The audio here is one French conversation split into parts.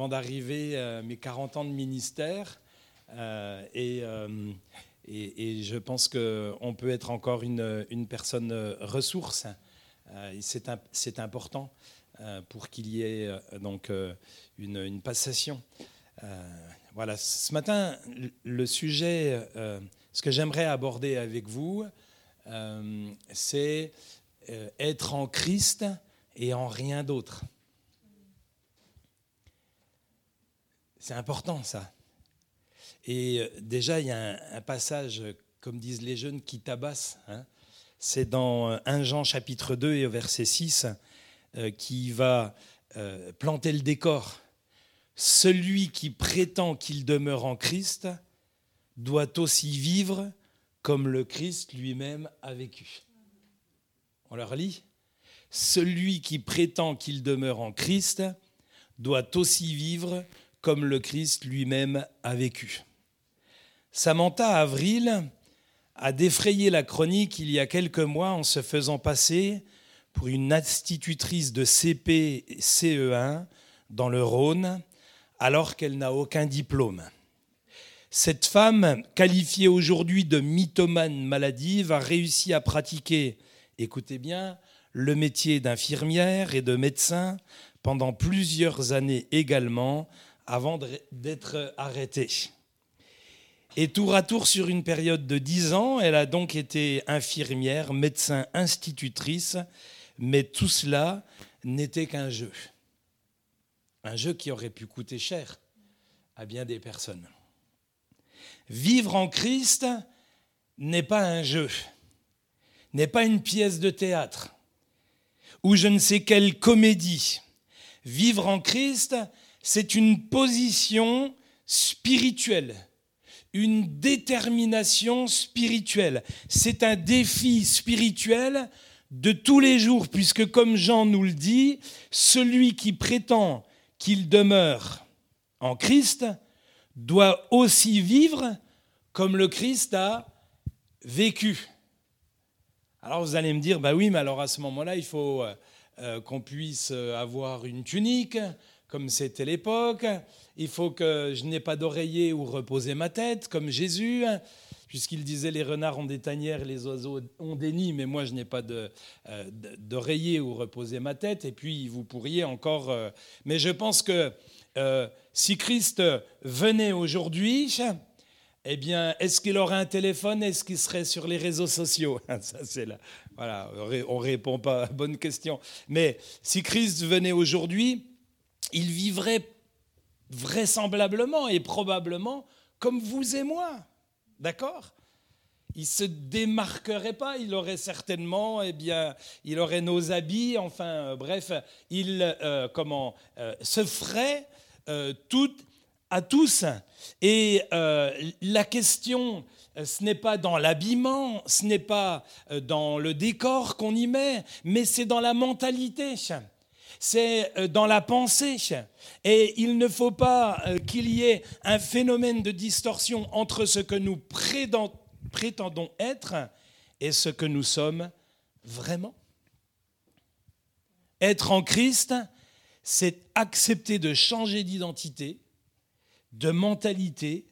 avant d'arriver à mes 40 ans de ministère. Euh, et, euh, et, et, je pense qu'on peut être encore une, une personne ressource. Euh, C'est important euh, pour qu'il y ait euh, donc une, une passation. voilà, ce matin, le sujet, ce que j'aimerais aborder avec vous, c'est être en Christ et en rien d'autre. C'est important ça. Et déjà, il y a un, passage, comme disent les jeunes, qui tabasse. Hein. C'est dans 1 Jean chapitre 2 et au verset 6 euh, qui va euh, planter le décor. Celui qui prétend qu'il demeure en Christ doit aussi vivre comme le Christ lui-même a vécu. On leur lit Celui qui prétend qu'il demeure en Christ doit aussi vivre comme le Christ lui-même a vécu. Samantha Avril a défrayé la chronique il y a quelques mois en se faisant passer pour une institutrice de CP CE1 dans le Rhône alors qu'elle n'a aucun diplôme. Cette femme, qualifiée aujourd'hui de mythomane maladive, a réussi à pratiquer, écoutez bien, le métier d'infirmière et de médecin pendant plusieurs années également avant d'être arrêtée. Et tour à tour sur une période de dix ans, elle a donc été infirmière, médecin, institutrice, mais tout cela n'était qu'un jeu. Un jeu qui aurait pu coûter cher à bien des personnes. Vivre en Christ n'est pas un jeu, n'est pas une pièce de théâtre ou je ne sais quelle comédie. Vivre en Christ, c'est une position spirituelle une détermination spirituelle. C'est un défi spirituel de tous les jours, puisque comme Jean nous le dit, celui qui prétend qu'il demeure en Christ doit aussi vivre comme le Christ a vécu. Alors vous allez me dire, bah oui, mais alors à ce moment-là, il faut euh, euh, qu'on puisse avoir une tunique, comme c'était l'époque. Il faut que je n'ai pas d'oreiller où reposer ma tête, comme Jésus, puisqu'il disait les renards ont des tanières, les oiseaux ont des nids, mais moi je n'ai pas euh, d'oreiller où reposer ma tête. Et puis vous pourriez encore. Euh, mais je pense que euh, si Christ venait aujourd'hui, eh bien, est-ce qu'il aurait un téléphone Est-ce qu'il serait sur les réseaux sociaux? Ça, c'est là. Voilà, on répond pas à bonne question. Mais si Christ venait aujourd'hui, il vivrait vraisemblablement et probablement comme vous et moi. D'accord? Il se démarquerait pas, il aurait certainement, eh bien, il aurait nos habits, enfin, euh, bref, il euh, comment euh, se ferait tout à tous. Et la question, ce n'est pas dans l'habillement, ce n'est pas dans le décor qu'on y met, mais c'est dans la mentalité c'est euh, dans la pensée. Et il ne faut pas euh, qu'il y ait un phénomène de distorsion entre ce que nous prétendons être et ce que nous sommes vraiment. Être en Christ, c'est accepter de changer d'identité, de mentalité,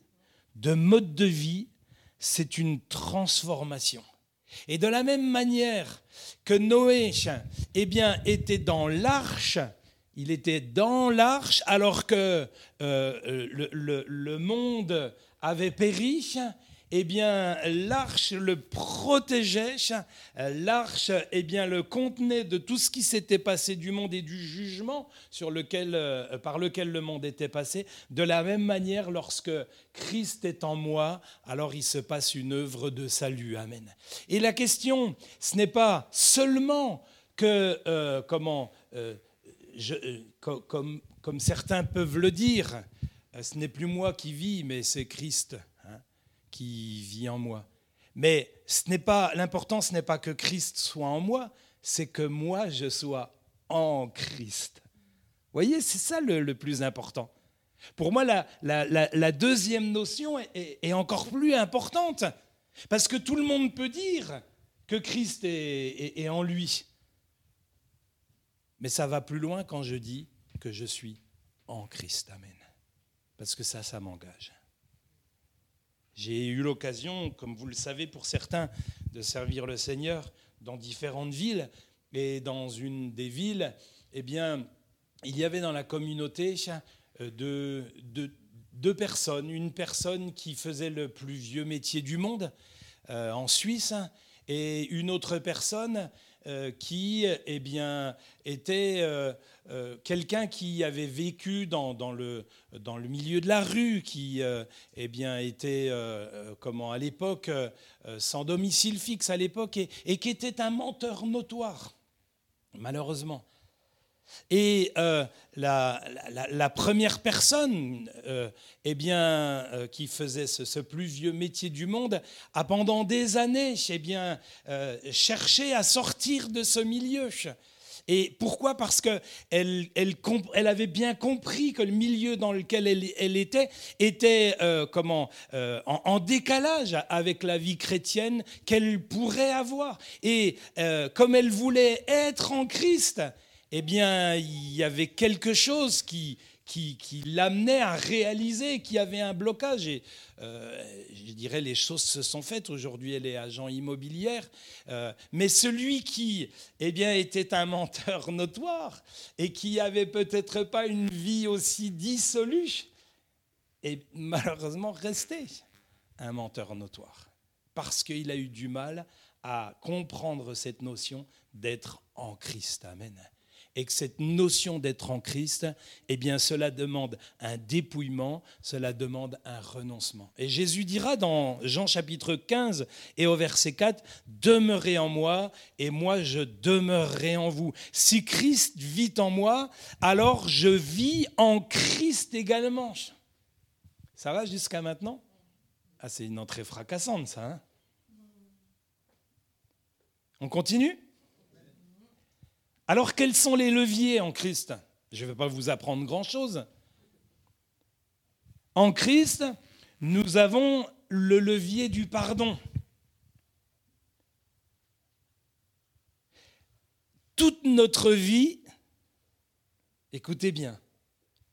de mode de vie. C'est une transformation. Et de la même manière que Noé eh était dans l'arche, il était dans l'arche alors que euh, le, le, monde avait péri, eh bien, l'arche le protégeait, l'arche, eh bien, le contenait de tout ce qui s'était passé du monde et du jugement sur lequel, euh, par lequel le monde était passé. De la même manière, lorsque Christ est en moi, alors il se passe une œuvre de salut. Amen. Et la question, ce n'est pas seulement que, euh, comment, euh, comme, comme certains peuvent le dire, ce n'est plus moi qui vis, mais c'est Christ qui vit en moi. Mais ce n'est pas l'important, ce n'est pas que Christ soit en moi, c'est que moi je sois en Christ. Vous voyez, c'est ça le, plus important. Pour moi, la, la, deuxième notion est, encore plus importante, parce que tout le monde peut dire que Christ est, est en lui. Mais ça va plus loin quand je dis que je suis en Christ. Amen. Parce que ça, ça m'engage. J'ai eu l'occasion, comme vous le savez pour certains, de servir le Seigneur dans différentes villes. Et dans une des villes, eh bien, il y avait dans la communauté euh, deux, personnes. Une personne qui faisait le plus vieux métier du monde euh, en Suisse et une autre personne euh, qui eh bien, était euh, euh, quelqu'un qui avait vécu dans, le, dans le milieu de la rue, qui eh bien, était comment, à l'époque sans domicile fixe à l'époque et qui était un menteur notoire, malheureusement. Et euh, la, première personne euh, eh bien, euh, qui faisait ce, plus vieux métier du monde a pendant des années eh bien, cherché à sortir de ce milieu. Et pourquoi? Parce qu'elle elle, avait bien compris que le milieu dans lequel elle, était était comment, en, en, décalage avec la vie chrétienne qu'elle pourrait avoir. Et comme elle voulait être en Christ, eh bien, il y avait quelque chose qui, qui, l'amenait à réaliser qu'il y avait un blocage. Et euh, je dirais, les choses se sont faites. Aujourd'hui, elle est agent immobilière. Euh, mais celui qui eh bien, était un menteur notoire et qui avait peut-être pas une vie aussi dissolue, est malheureusement resté un menteur notoire. Parce qu'il a eu du mal à comprendre cette notion d'être en Christ. Amen et que cette notion d'être en Christ, eh bien, cela demande un dépouillement, cela demande un renoncement. Et Jésus dira dans Jean chapitre 15 et au verset 4, Demeurez en moi et moi je demeurerai en vous. Si Christ vit en moi, alors je vis en Christ également. Ça va jusqu'à maintenant? Ah, c'est une entrée fracassante, ça. Hein? On continue? Alors quels sont les leviers en Christ? Je ne vais pas vous apprendre grand-chose. En Christ, nous avons le levier du pardon. Toute notre vie, écoutez bien,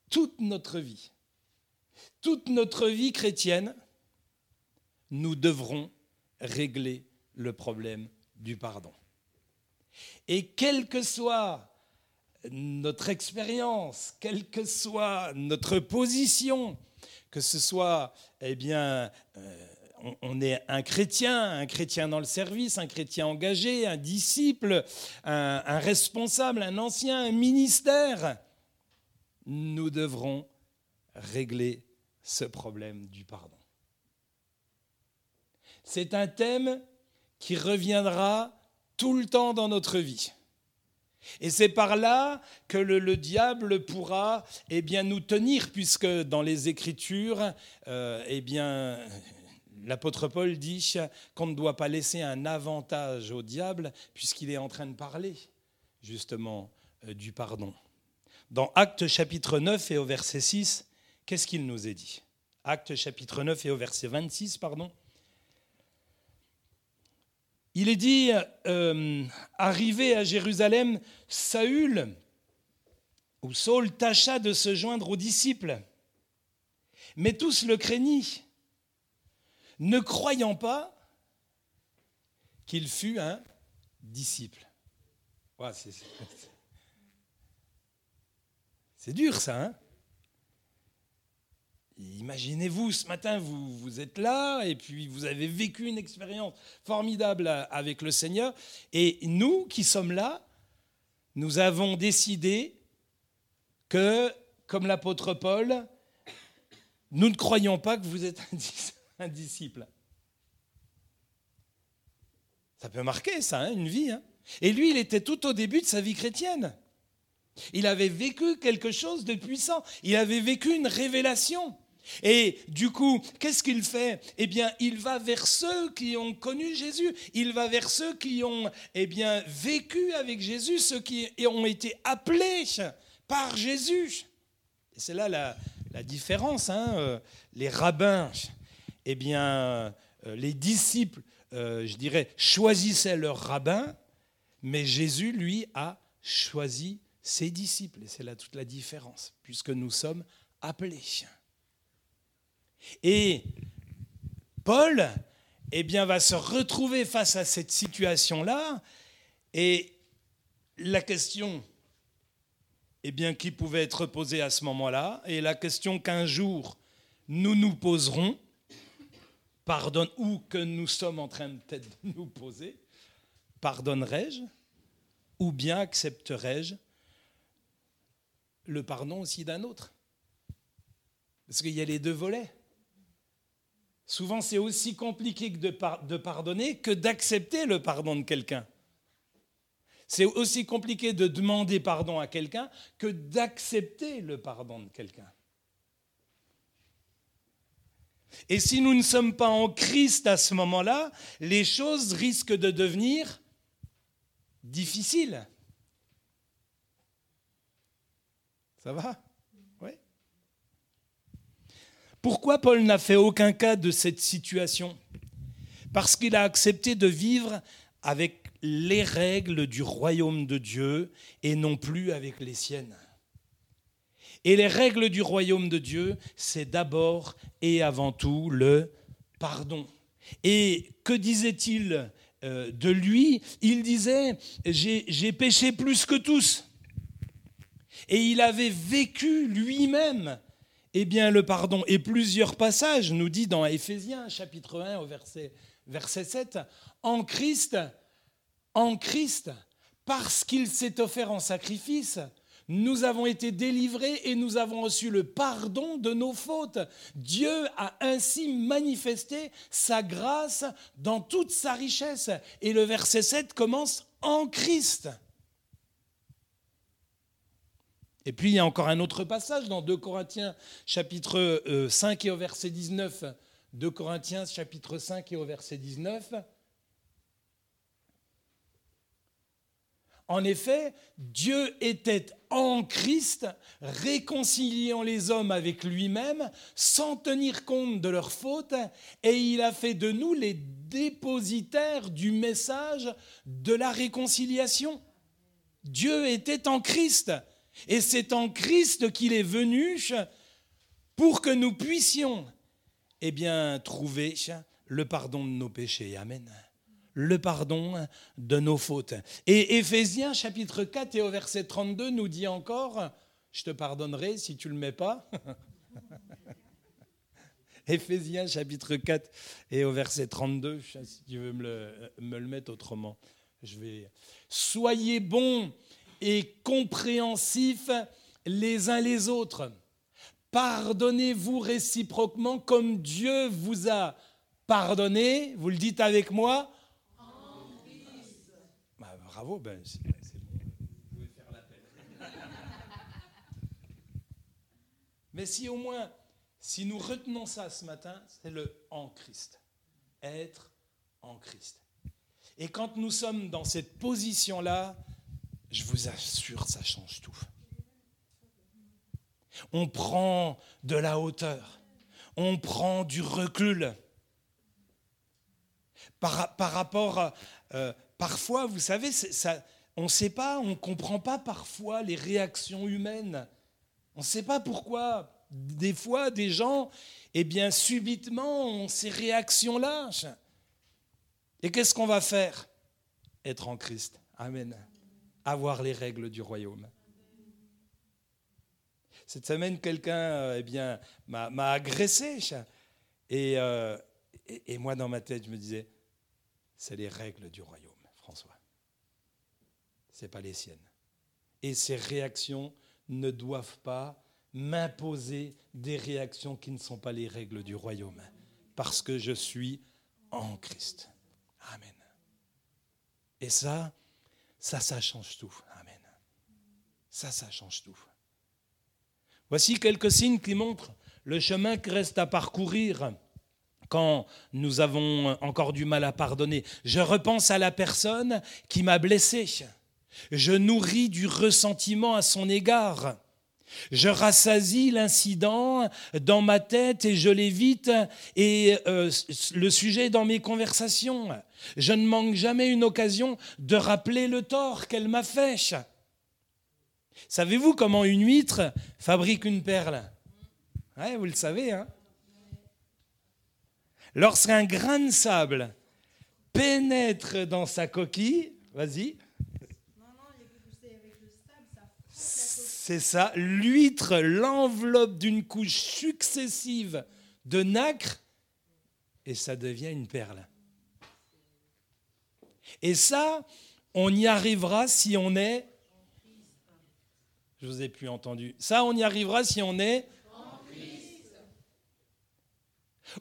toute notre vie, toute notre vie chrétienne, nous devrons régler le problème du pardon. Et quelle que soit notre expérience, quelle que soit notre position, que ce soit, eh bien, euh, on, est un chrétien, un chrétien dans le service, un chrétien engagé, un disciple, un, un responsable, un ancien, un ministère, nous devrons régler ce problème du pardon. C'est un thème qui reviendra tout le temps dans notre vie. Et c'est par là que le, diable pourra eh bien, nous tenir, puisque dans les Écritures, euh, eh l'apôtre Paul dit qu'on ne doit pas laisser un avantage au diable, puisqu'il est en train de parler justement euh, du pardon. Dans Actes chapitre 9 et au verset 6, qu'est-ce qu'il nous est dit? Actes chapitre 9 et au verset 26, pardon? Il est dit, euh, arrivé à Jérusalem, Saül, ou Saul tâcha de se joindre aux disciples, mais tous le craignit, ne croyant pas qu'il fût un disciple. c'est dur ça, hein? Imaginez-vous, ce matin, vous, vous êtes là et puis vous avez vécu une expérience formidable avec le Seigneur. Et nous qui sommes là, nous avons décidé que, comme l'apôtre Paul, nous ne croyons pas que vous êtes un disciple. Ça peut marquer ça, hein, une vie. Hein. Et lui, il était tout au début de sa vie chrétienne. Il avait vécu quelque chose de puissant. Il avait vécu une révélation. Et du coup, qu'est-ce qu'il fait? Eh bien, il va vers ceux qui ont connu Jésus. Il va vers ceux qui ont eh bien, vécu avec Jésus, ceux qui ont été appelés par Jésus. C'est là la, différence. Hein, euh, les rabbins, eh bien, euh, les disciples, euh, je dirais, choisissaient leur rabbin, mais Jésus, lui, a choisi ses disciples. Et c'est là toute la différence, puisque nous sommes appelés. Et Paul eh bien, va se retrouver face à cette situation-là. Et la question eh bien, qui pouvait être posée à ce moment-là, et la question qu'un jour nous nous poserons, pardonne, ou que nous sommes en train de nous poser, pardonnerai-je ou bien accepterai-je le pardon aussi d'un autre? Parce qu'il y a les deux volets. Souvent, c'est aussi compliqué de, pardonner que d'accepter le pardon de quelqu'un. C'est aussi compliqué de demander pardon à quelqu'un que d'accepter le pardon de quelqu'un. Et si nous ne sommes pas en Christ à ce moment-là, les choses risquent de devenir difficiles. Ça va Oui. Pourquoi Paul n'a fait aucun cas de cette situation? Parce qu'il a accepté de vivre avec les règles du royaume de Dieu et non plus avec les siennes. Et les règles du royaume de Dieu, c'est d'abord et avant tout le pardon. Et que disait-il euh, de lui? Il disait, j'ai péché plus que tous. Et il avait vécu lui-même eh bien, le pardon. Et plusieurs passages nous dit dans Éphésiens chapitre 1 au verset, verset 7, en Christ, en Christ, parce qu'il s'est offert en sacrifice, nous avons été délivrés et nous avons reçu le pardon de nos fautes. Dieu a ainsi manifesté sa grâce dans toute sa richesse. Et le verset 7 commence en Christ. Et puis il y a encore un autre passage dans 2 Corinthiens chapitre 5 euh, et au verset 19. 2 Corinthiens chapitre 5 et au verset 19. En effet, Dieu était en Christ, réconciliant les hommes avec lui-même, sans tenir compte de leurs fautes, et il a fait de nous les dépositaires du message de la réconciliation. Dieu était en Christ, et c'est en Christ qu'il est venu pour que nous puissions eh bien, trouver le pardon de nos péchés. Amen le pardon de nos fautes. Et Éphésiens chapitre 4 et au verset 32 nous dit encore, je te pardonnerai si tu ne le mets pas. Éphésiens chapitre 4 et au verset 32, si tu veux me le, me le mettre autrement. Je vais. Soyez bons et compréhensifs les uns les autres. Pardonnez-vous réciproquement comme Dieu vous a pardonné. Vous le dites avec moi bravo, ben, c'est. Vous pouvez faire. Mais si au moins, si nous retenons ça ce matin, c'est le en Christ. Être en Christ. Et quand nous sommes dans cette position-là, je vous assure, ça change tout. On prend de la hauteur, on prend du recul par, par rapport euh, parfois, vous savez, ça, on ne sait pas, on ne comprend pas parfois les réactions humaines. On ne sait pas pourquoi, des fois, des gens, eh bien, subitement, ont ces réactions-là. Et qu'est-ce qu'on va faire? Être en Christ. Amen. Avoir les règles du royaume. Cette semaine, quelqu'un euh, eh bien, m'a agressé. Euh, et, et moi, dans ma tête, je me disais, c'est les règles du royaume ce pas les siennes. Et ces réactions ne doivent pas m'imposer des réactions qui ne sont pas les règles du royaume, parce que je suis en Christ. Amen. Et ça, ça, ça change tout. Amen. Ça, ça change tout. Voici quelques signes qui montrent le chemin qui reste à parcourir quand nous avons encore du mal à pardonner. Je repense à la personne qui m'a blessé. Je nourris du ressentiment à son égard. Je rassasie l'incident dans ma tête et je l'évite et euh, le sujet dans mes conversations. Je ne manque jamais une occasion de rappeler le tort qu'elle m'a fait. Savez-vous comment une huître fabrique une perle? Ouais, Vous le savez, hein? Lorsqu'un grain de sable pénètre dans sa coquille, vas-y. C'est ça, l'huître l'enveloppe d'une couche successive de nacre et ça devient une perle. Et ça, on y arrivera si on est. Je vous ai plus entendu. Ça, on y arrivera si on est.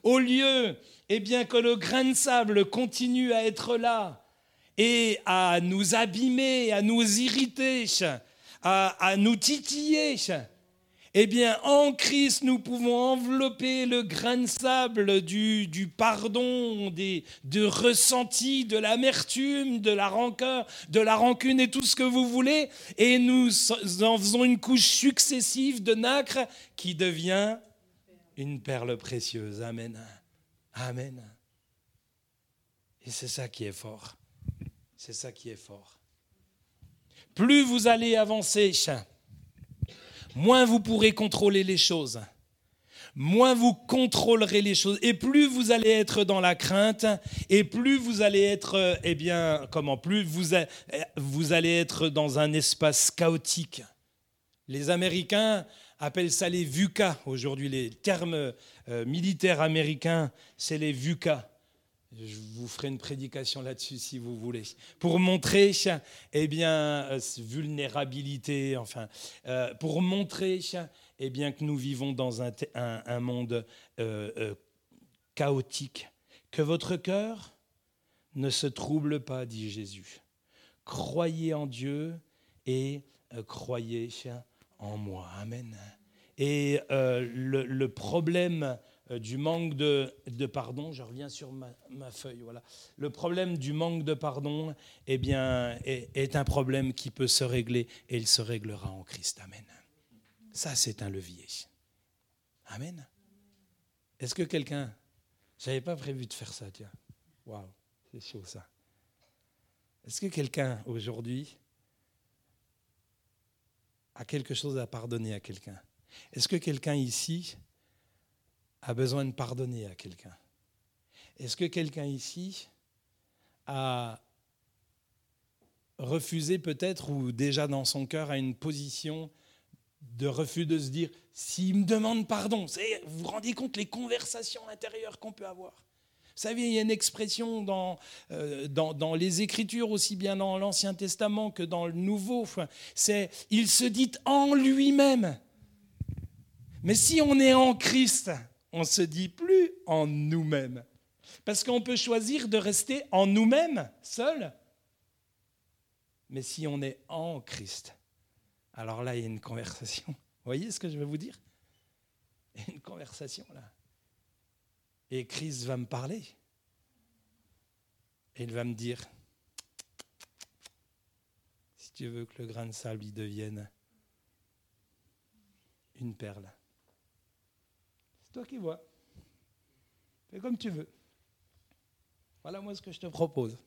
Au lieu, eh bien, que le grain de sable continue à être là et à nous abîmer, à nous irriter, à, nous titiller, eh bien, en Christ, nous pouvons envelopper le grain de sable du, du pardon, des, de ressenti, de l'amertume, de la rancœur, de la rancune et tout ce que vous voulez, et nous en faisons une couche successive de nacre qui devient une perle précieuse. Amen. Amen. Et c'est ça qui est fort. C'est ça qui est fort. Plus vous allez avancer, moins vous pourrez contrôler les choses, moins vous contrôlerez les choses, et plus vous allez être dans la crainte, et plus vous allez être, eh bien, comment, plus vous, vous allez être dans un espace chaotique. Les Américains appellent ça les VUCA aujourd'hui, les termes euh, militaires américains, c'est les VUCA. Je vous ferai une prédication là-dessus si vous voulez. Pour montrer, eh bien, euh, vulnérabilité, enfin, euh, pour montrer, eh bien, que nous vivons dans un, monde euh, chaotique. Que votre cœur ne se trouble pas, dit Jésus. Croyez en Dieu et croyez en moi. Amen. Et le, problème du manque de, pardon, je reviens sur ma, feuille, voilà. Le problème du manque de pardon eh bien, est, un problème qui peut se régler et il se réglera en Christ. Amen. Ça, c'est un levier. Amen. Est-ce que quelqu'un. J'avais pas prévu de faire ça, tiens. Waouh, c'est chaud ça. Est-ce que quelqu'un aujourd'hui a quelque chose à pardonner à quelqu'un? Est-ce que quelqu'un ici a besoin de pardonner à quelqu'un Est-ce que quelqu'un ici a refusé peut-être ou déjà dans son cœur a une position de refus de se dire s'il me demande pardon, vous vous rendez compte les conversations intérieures qu'on peut avoir? Vous savez, il y a une expression euh, dans, dans, les Écritures, aussi bien dans l'Ancien Testament que dans le Nouveau. C'est il se dit en lui-même. Mais si on est en Christ, on se dit plus en nous-mêmes. Parce qu'on peut choisir de rester en nous-mêmes, seuls. Mais si on est en Christ, alors là, il y a une conversation. Vous voyez ce que je veux vous dire? Il y a une conversation là. Et Christ va me parler. Et il va me dire, si tu veux que le grain de sable y devienne une perle, toi qui vois. Fais comme tu veux. Voilà moi ce que je te propose.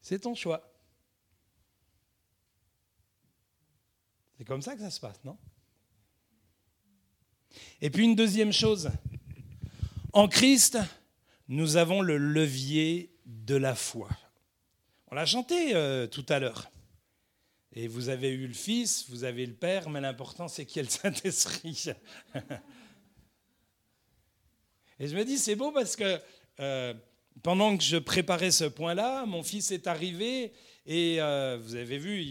C'est ton choix. C'est comme ça que ça se passe, non? Et puis une deuxième chose. En Christ, nous avons le levier de la foi. On l'a chanté euh, tout à l'heure. Et vous avez eu le Fils, vous avez le Père, mais l'important c'est qu'il y ait le Saint-Esprit. Et je me dis, c'est beau parce que euh, pendant que je préparais ce point-là, mon fils est arrivé et euh, vous avez vu,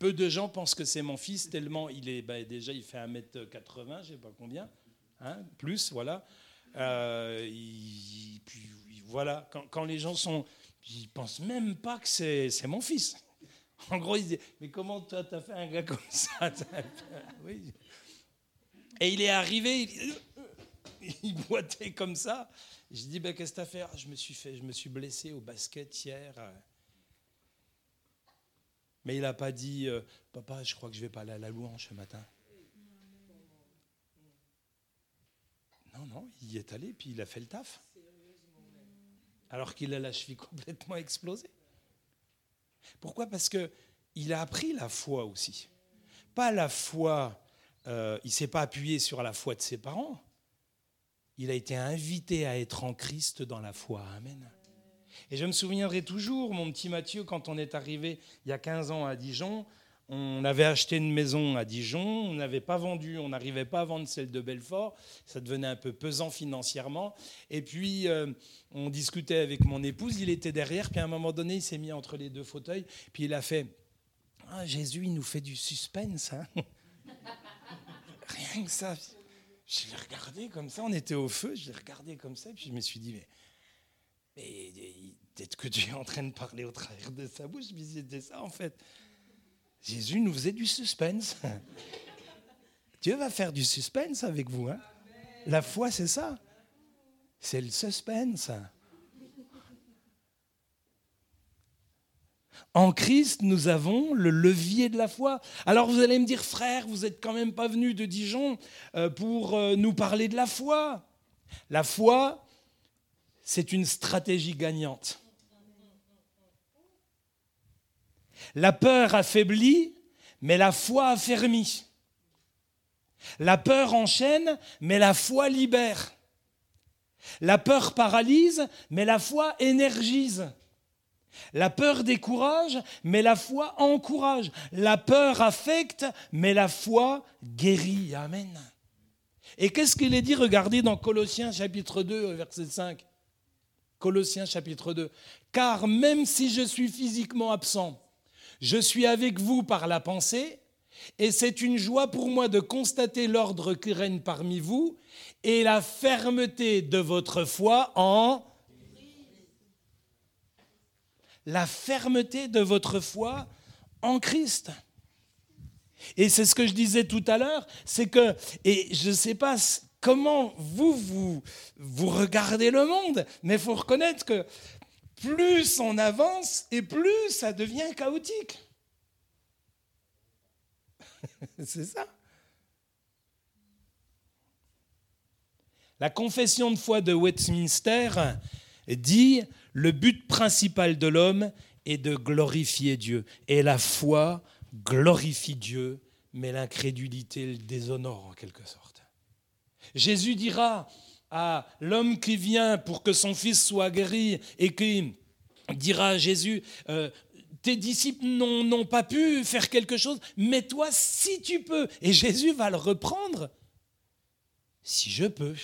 peu de gens pensent que c'est mon fils, tellement il est, bah, déjà il fait 1m80, je sais pas combien, hein, plus, voilà. Euh, puis voilà, quand, les gens sont, ils pensent même pas que c'est mon fils. En gros, il dit Mais comment toi, tu as fait un gars comme ça oui. Et il est arrivé, il, boitait comme ça. Je dis ben, Qu'est-ce que tu as fait? Je, me suis fait je me suis blessé au basket hier. Mais il n'a pas dit euh, Papa, je crois que je vais pas aller à la louange ce matin. Non, non, il y est allé, puis il a fait le taf. Alors qu'il a la cheville complètement explosée. Pourquoi? Parce que il a appris la foi aussi. Pas la foi, euh, il ne s'est pas appuyé sur la foi de ses parents. Il a été invité à être en Christ dans la foi. Amen. Et je me souviendrai toujours, mon petit Mathieu, quand on est arrivé il y a 15 ans à Dijon, on avait acheté une maison à Dijon, on n'avait pas vendu, on n'arrivait pas à vendre celle de Belfort, ça devenait un peu pesant financièrement. Et puis, euh, on discutait avec mon épouse, il était derrière, puis à un moment donné, il s'est mis entre les deux fauteuils, puis il a fait ah, Jésus, il nous fait du suspense. Hein Rien que ça. Je l'ai regardé comme ça, on était au feu, je l'ai regardé comme ça, puis je me suis dit Mais, mais peut-être que Dieu est en train de parler au travers de sa bouche, mais c'était ça en fait. Jésus nous faisait du suspense. Dieu va faire du suspense avec vous. Hein. La foi, c'est ça. C'est le suspense. En Christ, nous avons le levier de la foi. Alors vous allez me dire, frère, vous n'êtes quand même pas venu de Dijon euh, pour euh, nous parler de la foi. La foi, c'est une stratégie gagnante. La peur affaiblit, mais la foi affermit. La peur enchaîne, mais la foi libère. La peur paralyse, mais la foi énergise. La peur décourage, mais la foi encourage. La peur affecte, mais la foi guérit. Amen. Et qu'est-ce qu'il est dit? Regardez dans Colossiens chapitre 2, verset 5. Colossiens chapitre 2. Car même si je suis physiquement absent, je suis avec vous par la pensée, et c'est une joie pour moi de constater l'ordre qui règne parmi vous et la fermeté de votre foi en... La fermeté de votre foi en Christ. Et c'est ce que je disais tout à l'heure, c'est que, et je ne sais pas comment vous, vous, vous regardez le monde, mais il faut reconnaître que plus on avance et plus ça devient chaotique. C'est ça. La confession de foi de Westminster dit le but principal de l'homme est de glorifier Dieu. Et la foi glorifie Dieu, mais l'incrédulité le déshonore en quelque sorte. Jésus dira à l'homme qui vient pour que son fils soit guéri et qui dira à Jésus, euh, tes disciples n'ont pas pu faire quelque chose, mais toi, si tu peux. Et Jésus va le reprendre. Si je peux.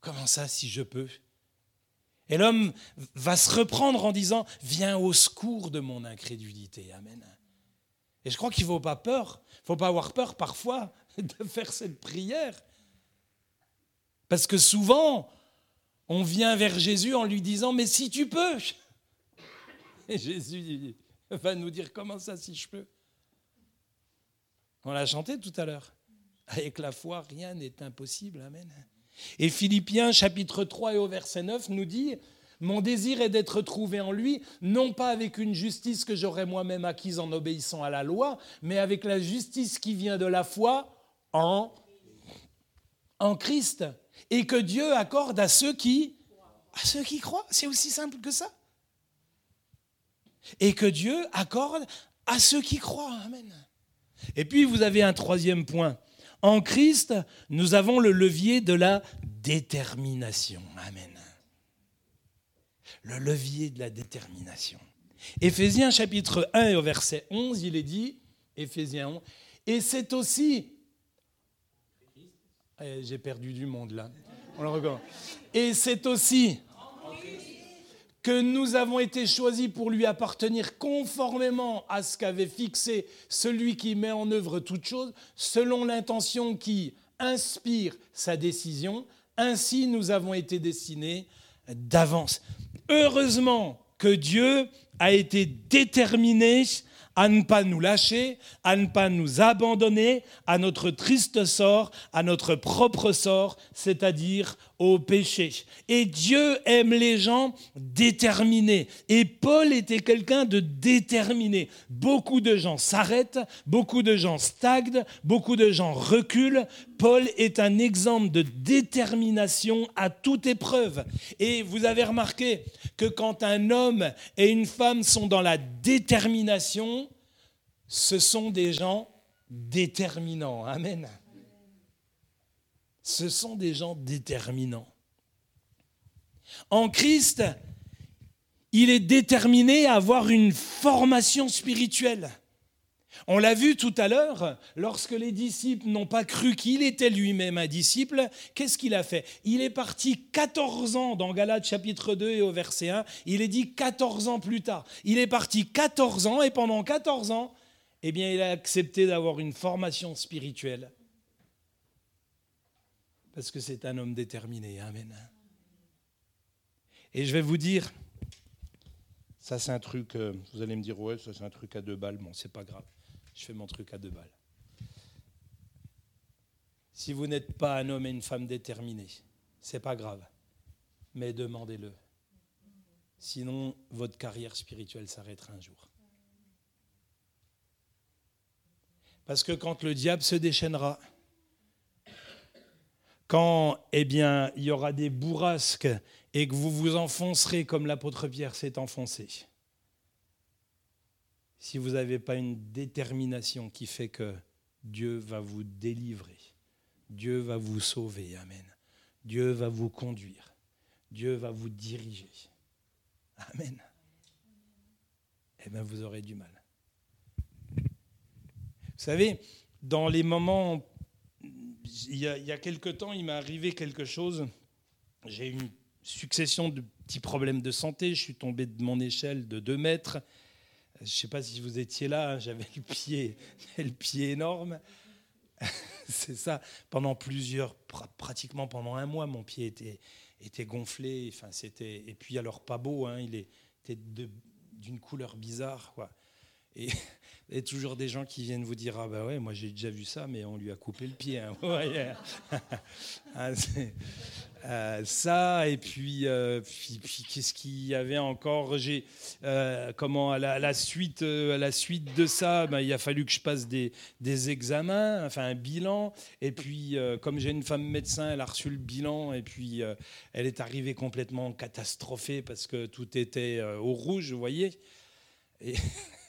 Comment ça, si je peux? Et l'homme va se reprendre en disant, viens au secours de mon incrédulité. Amen. Et je crois qu'il ne faut pas peur, il ne faut pas avoir peur parfois de faire cette prière. Parce que souvent, on vient vers Jésus en lui disant, mais si tu peux. Et Jésus va nous dire, comment ça si je peux? On l'a chanté tout à l'heure. Avec la foi, rien n'est impossible. Amen. Et Philippiens chapitre 3 et au verset 9 nous dit, mon désir est d'être trouvé en lui, non pas avec une justice que j'aurais moi-même acquise en obéissant à la loi, mais avec la justice qui vient de la foi en, en Christ et que Dieu accorde à ceux qui, croient. C'est aussi simple que ça. Et que Dieu accorde à ceux qui croient. Amen. Et puis vous avez un troisième point. En Christ, nous avons le levier de la détermination. Amen. Le levier de la détermination. Éphésiens chapitre 1 et au verset 11, il est dit, Éphésiens 11, et c'est aussi eh, j'ai perdu du monde là. On le recommence. Et c'est aussi que nous avons été choisis pour lui appartenir conformément à ce qu'avait fixé celui qui met en œuvre toute chose, selon l'intention qui inspire sa décision. Ainsi, nous avons été destinés d'avance. Heureusement que Dieu a été déterminé à ne pas nous lâcher, à ne pas nous abandonner à notre triste sort, à notre propre sort, c'est-à-dire au péché. Et Dieu aime les gens déterminés. Et Paul était quelqu'un de déterminé. Beaucoup de gens s'arrêtent, beaucoup de gens stagnent, beaucoup de gens reculent. Paul est un exemple de détermination à toute épreuve. Et vous avez remarqué que quand un homme et une femme sont dans la détermination, ce sont des gens déterminants. Amen. Ce sont des gens déterminants. En Christ, il est déterminé à avoir une formation spirituelle. On l'a vu tout à l'heure, lorsque les disciples n'ont pas cru qu'il était lui-même un disciple, qu'est-ce qu'il a fait? Il est parti 14 ans dans Galates chapitre 2 et au verset 1, il est dit 14 ans plus tard. Il est parti 14 ans et pendant 14 ans, eh bien, il a accepté d'avoir une formation spirituelle. Parce que c'est un homme déterminé. Amen. Et je vais vous dire, ça c'est un truc, euh, vous allez me dire, ouais, ça c'est un truc à deux balles. Bon, c'est pas grave. Je fais mon truc à deux balles. Si vous n'êtes pas un homme et une femme déterminés, c'est pas grave. Mais demandez-le. Sinon, votre carrière spirituelle s'arrêtera un jour. Parce que quand le diable se déchaînera, quand eh bien, il y aura des bourrasques et que vous vous enfoncerez comme l'apôtre Pierre s'est enfoncé, si vous n'avez pas une détermination qui fait que Dieu va vous délivrer, Dieu va vous sauver, Amen. Dieu va vous conduire, Dieu va vous diriger. Amen. Eh bien, vous aurez du mal. Vous savez, dans les moments, il y a, quelque temps, il m'est arrivé quelque chose. J'ai eu une succession de petits problèmes de santé. Je suis tombé de mon échelle de 2 mètres. Je ne sais pas si vous étiez là, hein, j'avais le pied, le pied énorme. C'est ça. Pendant plusieurs, pratiquement pendant un mois, mon pied était, gonflé. Enfin, et puis alors pas beau. Hein, il était d'une couleur bizarre. Et il y a toujours des gens qui viennent vous dire Ah, bah ouais, moi j'ai déjà vu ça, mais on lui a coupé le pied. Hein. Ah, euh, ça, et puis, euh, puis, qu'est-ce qu'il y avait encore? J'ai euh, comment à la, suite, à la suite de ça, ben, il a fallu que je passe des, des examens, enfin un bilan. Et puis, comme j'ai une femme médecin, elle a reçu le bilan, et puis elle est arrivée complètement catastrophée parce que tout était au rouge, vous voyez.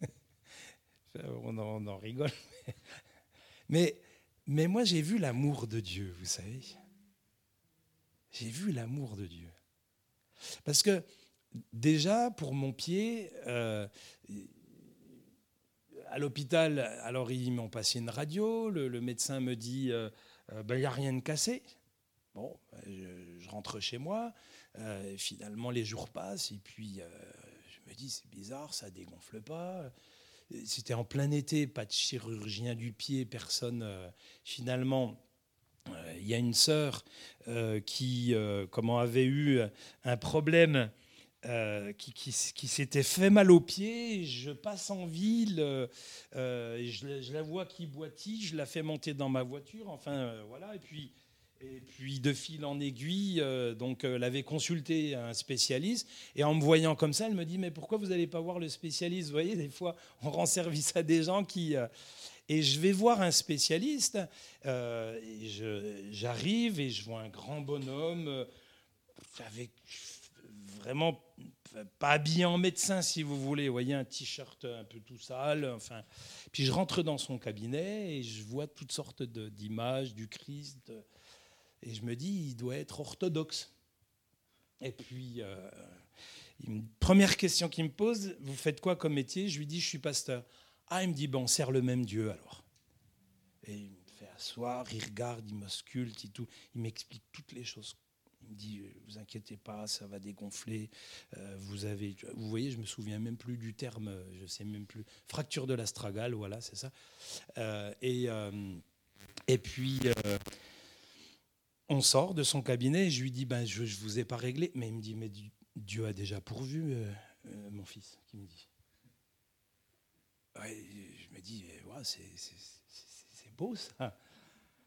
on, en, rigole. Mais, mais moi, j'ai vu l'amour de Dieu, vous savez. J'ai vu l'amour de Dieu. Parce que déjà, pour mon pied, euh, à l'hôpital, alors ils m'ont passé une radio, le, médecin me dit, il euh, n'y euh, a rien de cassé. Bon, je, rentre chez moi, finalement les jours passent, et puis me dis, c'est bizarre, ça dégonfle pas. C'était en plein été, pas de chirurgien du pied, personne. Euh, finalement, euh, il y a une sœur euh, qui comment, avait eu un problème. qui, qui, s'était fait mal au pied. Je passe en ville, je, je, la vois qui boitille, je la fais monter dans ma voiture. Enfin, voilà. Et puis, et puis de fil en aiguille, euh, donc euh, elle avait consulté un spécialiste. Et en me voyant comme ça, elle me dit mais pourquoi vous n'allez pas voir le spécialiste? Vous voyez, des fois, on rend service à des gens qui. Euh, et je vais voir un spécialiste. J'arrive et je vois un grand bonhomme avec vraiment pas habillé en médecin si vous voulez. Vous voyez un t-shirt un peu tout sale. Enfin, puis je rentre dans son cabinet et je vois toutes sortes d'images du Christ. Et je me dis, il doit être orthodoxe. Et puis, euh, première question qu'il me pose, vous faites quoi comme métier? Je lui dis, je suis pasteur. Ah, il me dit, bon, on sert le même Dieu alors. Et il me fait asseoir, il regarde, il m'ausculte, il, il m'explique toutes les choses. Il me dit, euh, vous inquiétez pas, ça va dégonfler. Euh, vous avez, vous voyez, je me souviens même plus du terme, je sais même plus. Fracture de l'astragale, voilà, c'est ça. et, et puis on sort de son cabinet et je lui dis ben, Je ne vous ai pas réglé. Mais il me dit Mais Dieu a déjà pourvu, euh, euh, mon fils, qui me dit. je me dis ouais, C'est beau ça.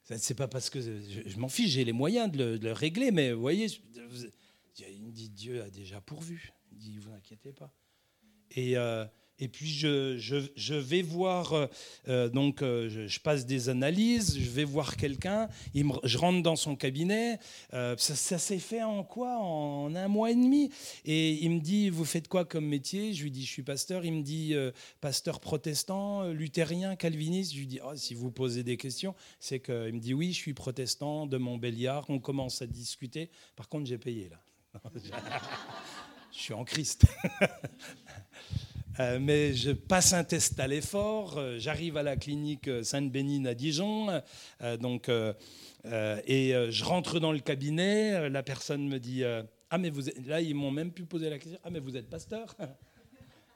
c'est pas parce que je, m'en fiche, j'ai les moyens de le, régler, mais voyez, il me dit Dieu a déjà pourvu. Il dit vous inquiétez pas. Et euh, et puis je, je, vais voir, euh, euh, donc euh, je, passe des analyses, je vais voir quelqu'un, je rentre dans son cabinet. ça, s'est fait en quoi? En un mois et demi. Et il me dit, vous faites quoi comme métier? Je lui dis, je suis pasteur. Il me dit, pasteur protestant, luthérien, calviniste. Je lui dis, oh, si vous posez des questions, c'est que il me dit, oui, je suis protestant de Montbéliard. On commence à discuter. Par contre, j'ai payé là. je suis en Christ. Euh, mais je passe un test à l'effort, euh, j'arrive à la clinique euh, Sainte-Bénigne à Dijon, donc, et je rentre dans le cabinet, la personne me dit Ah, mais vous êtes... là, ils m'ont même pu poser la question. Ah, mais vous êtes pasteur?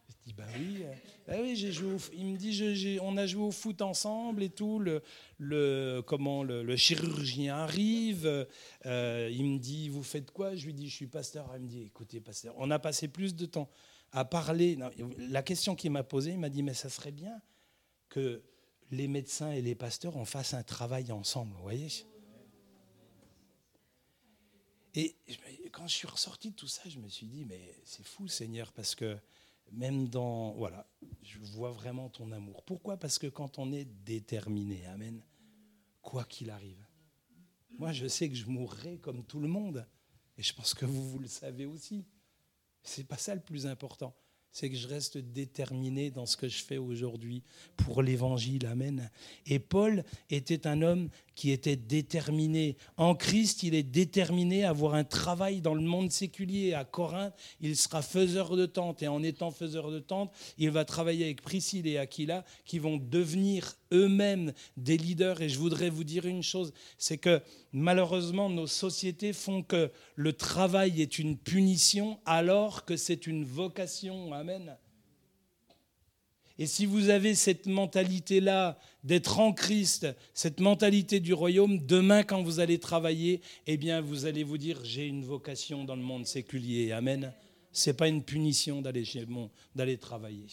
Je dis Bah oui, bah oui j'ai joué il me dit On a joué au foot ensemble et tout, le, comment, le, chirurgien arrive, il me dit Vous faites quoi? Je lui dis Je suis pasteur. Il me dit Écoutez, pasteur, on a passé plus de temps à parler. la question qu'il m'a posée, il m'a dit, mais ça serait bien que les médecins et les pasteurs, on fasse un travail ensemble, vous voyez Et quand je suis ressorti de tout ça, je me suis dit, mais c'est fou Seigneur, parce que même dans... Voilà, je vois vraiment ton amour. Pourquoi? Parce que quand on est déterminé, Amen, quoi qu'il arrive, moi je sais que je mourrai comme tout le monde, et je pense que vous, vous le savez aussi. C'est pas ça le plus important. C'est que je reste déterminé dans ce que je fais aujourd'hui pour l'évangile. Amen. Et Paul était un homme qui était déterminé. En Christ, il est déterminé à avoir un travail dans le monde séculier. À Corinthe, il sera faiseur de tente. Et en étant faiseur de tente, il va travailler avec Priscille et Aquila qui vont devenir eux-mêmes des leaders. Et je voudrais vous dire une chose, c'est que malheureusement, nos sociétés font que le travail est une punition alors que c'est une vocation. Amen. Et si vous avez cette mentalité-là d'être en Christ, cette mentalité du royaume, demain quand vous allez travailler, eh bien vous allez vous dire j'ai une vocation dans le monde séculier. Amen. C'est pas une punition d'aller chez d'aller travailler.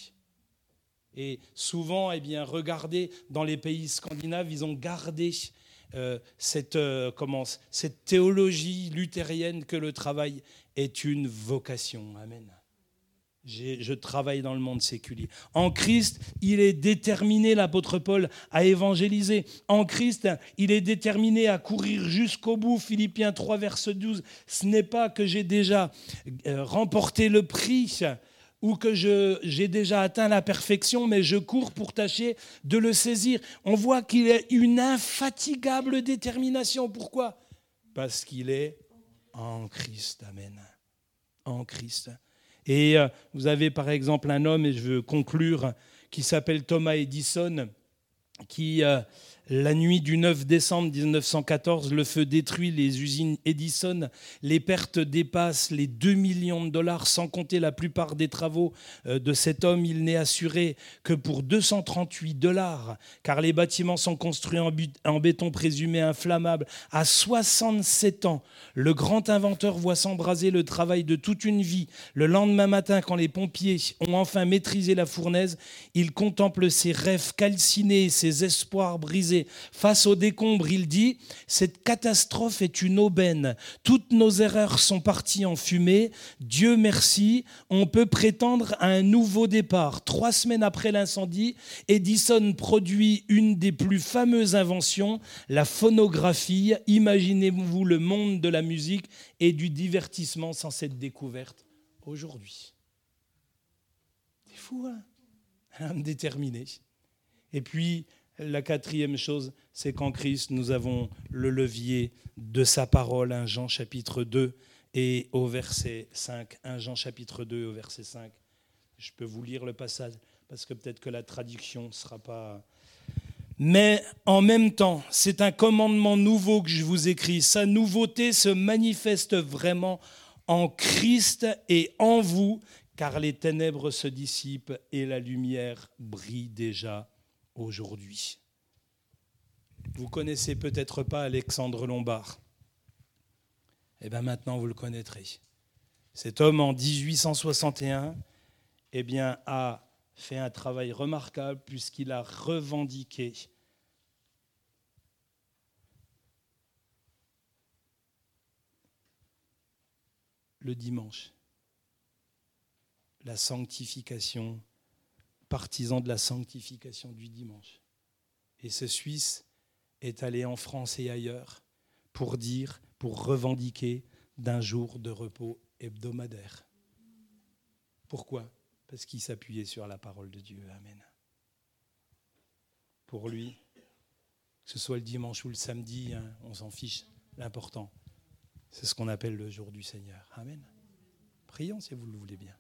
Et souvent, eh bien, regardez dans les pays scandinaves, ils ont gardé euh, cette, euh, cette théologie luthérienne que le travail est une vocation. Amen je travaille dans le monde séculier. En Christ, il est déterminé, l'apôtre Paul, à évangéliser. En Christ, il est déterminé à courir jusqu'au bout. Philippiens 3, verset 12. Ce n'est pas que j'ai déjà euh, remporté le prix ou que j'ai déjà atteint la perfection, mais je cours pour tâcher de le saisir. On voit qu'il a une infatigable détermination. Pourquoi? Parce qu'il est en Christ. Amen. En Christ. Et euh, vous avez par exemple un homme, et je veux conclure, qui s'appelle Thomas Edison, qui euh, la nuit du 9 décembre 1914, le feu détruit les usines Edison. Les pertes dépassent les 2 millions de dollars, sans compter la plupart des travaux euh, de cet homme. Il n'est assuré que pour 238 dollars, car les bâtiments sont construits en, béton présumé inflammable. À 67 ans, le grand inventeur voit s'embraser le travail de toute une vie. Le lendemain matin, quand les pompiers ont enfin maîtrisé la fournaise, il contemple ses rêves calcinés, ses espoirs brisés Face aux décombres, il dit, cette catastrophe est une aubaine. Toutes nos erreurs sont parties en fumée. Dieu merci, on peut prétendre à un nouveau départ. Trois semaines après l'incendie, Edison produit une des plus fameuses inventions, la phonographie. Imaginez-vous le monde de la musique et du divertissement sans cette découverte aujourd'hui. C'est fou, hein? Un déterminé. Et puis, la quatrième chose, c'est qu'en Christ, nous avons le levier de sa parole, 1 Jean chapitre 2 et au verset 5. 1 Jean chapitre 2 au verset 5. Je peux vous lire le passage parce que peut-être que la traduction ne sera pas... Mais en même temps, c'est un commandement nouveau que je vous écris. Sa nouveauté se manifeste vraiment en Christ et en vous, car les ténèbres se dissipent et la lumière brille déjà aujourd'hui. Vous connaissez peut-être pas Alexandre Lombard. Eh bien maintenant, vous le connaîtrez. Cet homme, en 1861, eh a fait un travail remarquable puisqu'il a revendiqué le dimanche, la sanctification partisan de la sanctification du dimanche. Et ce Suisse est allé en France et ailleurs pour dire, pour revendiquer d'un jour de repos hebdomadaire. Pourquoi? Parce qu'il s'appuyait sur la parole de Dieu. Amen. Pour lui, que ce soit le dimanche ou le samedi, hein, on s'en fiche. L'important, c'est ce qu'on appelle le jour du Seigneur. Amen. Prions si vous le voulez bien.